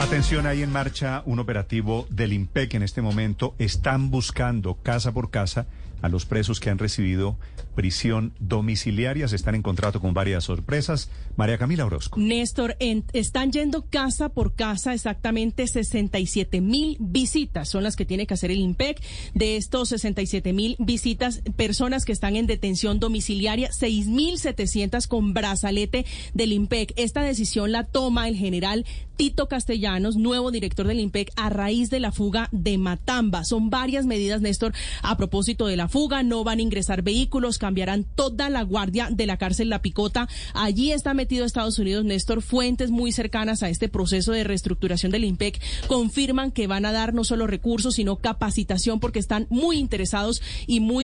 Atención, hay en marcha un operativo del IMPEC en este momento. Están buscando casa por casa a los presos que han recibido prisión domiciliaria. Se están en contrato con varias sorpresas. María Camila Orozco. Néstor, están yendo casa por casa, exactamente 67 mil visitas son las que tiene que hacer el IMPEC. De estos 67 mil visitas, personas que están en detención domiciliaria, 6 mil 700 con brazalete del IMPEC. Esta decisión la toma el general Tito Castellanos, nuevo director del IMPEC, a raíz de la fuga de Matamba. Son varias medidas, Néstor, a propósito de la fuga. No van a ingresar vehículos, cambiarán toda la guardia de la cárcel La Picota. Allí está metido Estados Unidos, Néstor. Fuentes muy cercanas a este proceso de reestructuración del IMPEC confirman que van a dar no solo recursos, sino capacitación porque están muy interesados y muy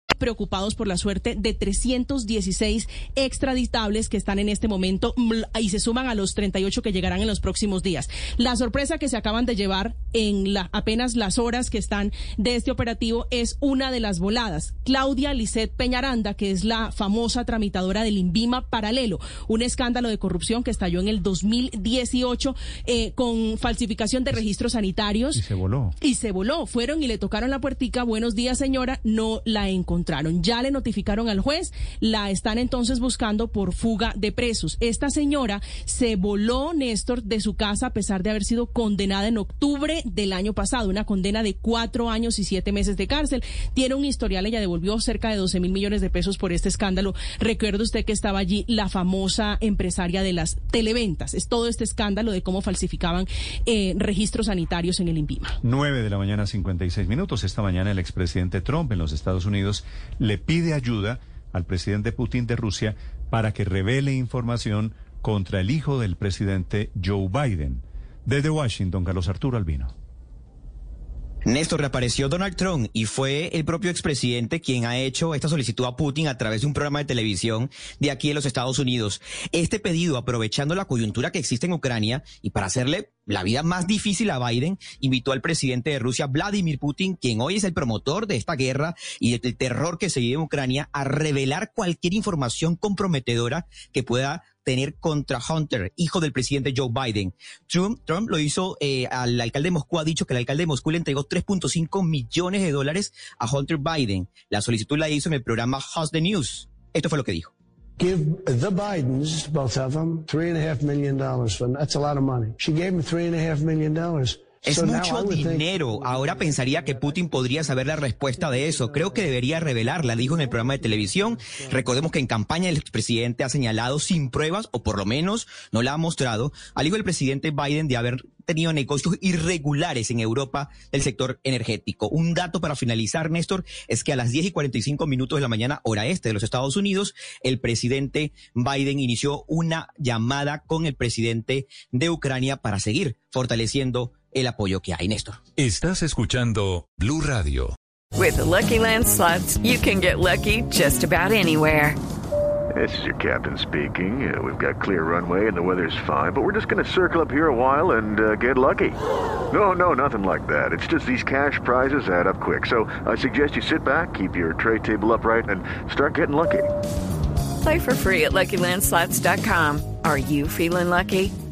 Preocupados por la suerte de 316 extraditables que están en este momento y se suman a los 38 que llegarán en los próximos días. La sorpresa que se acaban de llevar en la, apenas las horas que están de este operativo es una de las voladas. Claudia Lisset Peñaranda, que es la famosa tramitadora del INVIMA paralelo, un escándalo de corrupción que estalló en el 2018 eh, con falsificación de registros sanitarios. Y se voló. Y se voló. Fueron y le tocaron la puertica. Buenos días, señora. No la Ya le notificaron al juez, la están entonces buscando por fuga de presos. Esta señora se voló, Néstor, de su casa a pesar de haber sido condenada en octubre del año pasado, una condena de cuatro años y siete meses de cárcel. Tiene un historial, ella devolvió cerca de 12 mil millones de pesos por este escándalo. Recuerda usted que estaba allí la famosa empresaria de las televentas. Es todo este escándalo de cómo falsificaban eh, registros sanitarios en el INVIMA. 9 de la mañana, 56 minutos. Esta mañana el expresidente Trump en los Estados Unidos le pide ayuda al presidente Putin de Rusia para que revele información contra el hijo del presidente Joe Biden. Desde Washington, Carlos Arturo Albino. Néstor, reapareció Donald Trump y fue el propio expresidente quien ha hecho esta solicitud a Putin a través de un programa de televisión de aquí en los Estados Unidos. Este pedido, aprovechando la coyuntura que existe en Ucrania y para hacerle la vida más difícil a Biden, invitó al presidente de Rusia, Vladimir Putin, quien hoy es el promotor de esta guerra y del terror que se vive en Ucrania, a revelar cualquier información comprometedora que pueda tener contra Hunter, hijo del presidente Joe Biden. Trump, Trump lo hizo eh, al alcalde de Moscú, ha dicho que el alcalde de Moscú le entregó 3.5 millones de dólares a Hunter Biden. La solicitud la hizo en el programa House the News. Esto fue lo que dijo. Give the Bidens, both of them, three and a half million for that's a lot of money. She gave him three and a half million dollars. Es mucho dinero. Ahora pensaría que Putin podría saber la respuesta de eso. Creo que debería revelarla, dijo en el programa de televisión. Recordemos que en campaña el expresidente ha señalado sin pruebas, o por lo menos no la ha mostrado, al hijo del presidente Biden de haber tenido negocios irregulares en Europa del sector energético. Un dato para finalizar, Néstor, es que a las 10 y 45 minutos de la mañana, hora este de los Estados Unidos, el presidente Biden inició una llamada con el presidente de Ucrania para seguir fortaleciendo el apoyo que hay, Néstor. Estás escuchando Blue Radio. With the Lucky Land slots, you can get lucky just about anywhere. This is your captain speaking. Uh, we've got clear runway and the weather's fine, but we're just going to circle up here a while and uh, get lucky. No, no, nothing like that. It's just these cash prizes add up quick. So I suggest you sit back, keep your tray table upright, and start getting lucky. Play for free at LuckyLandSlots.com. Are you feeling lucky?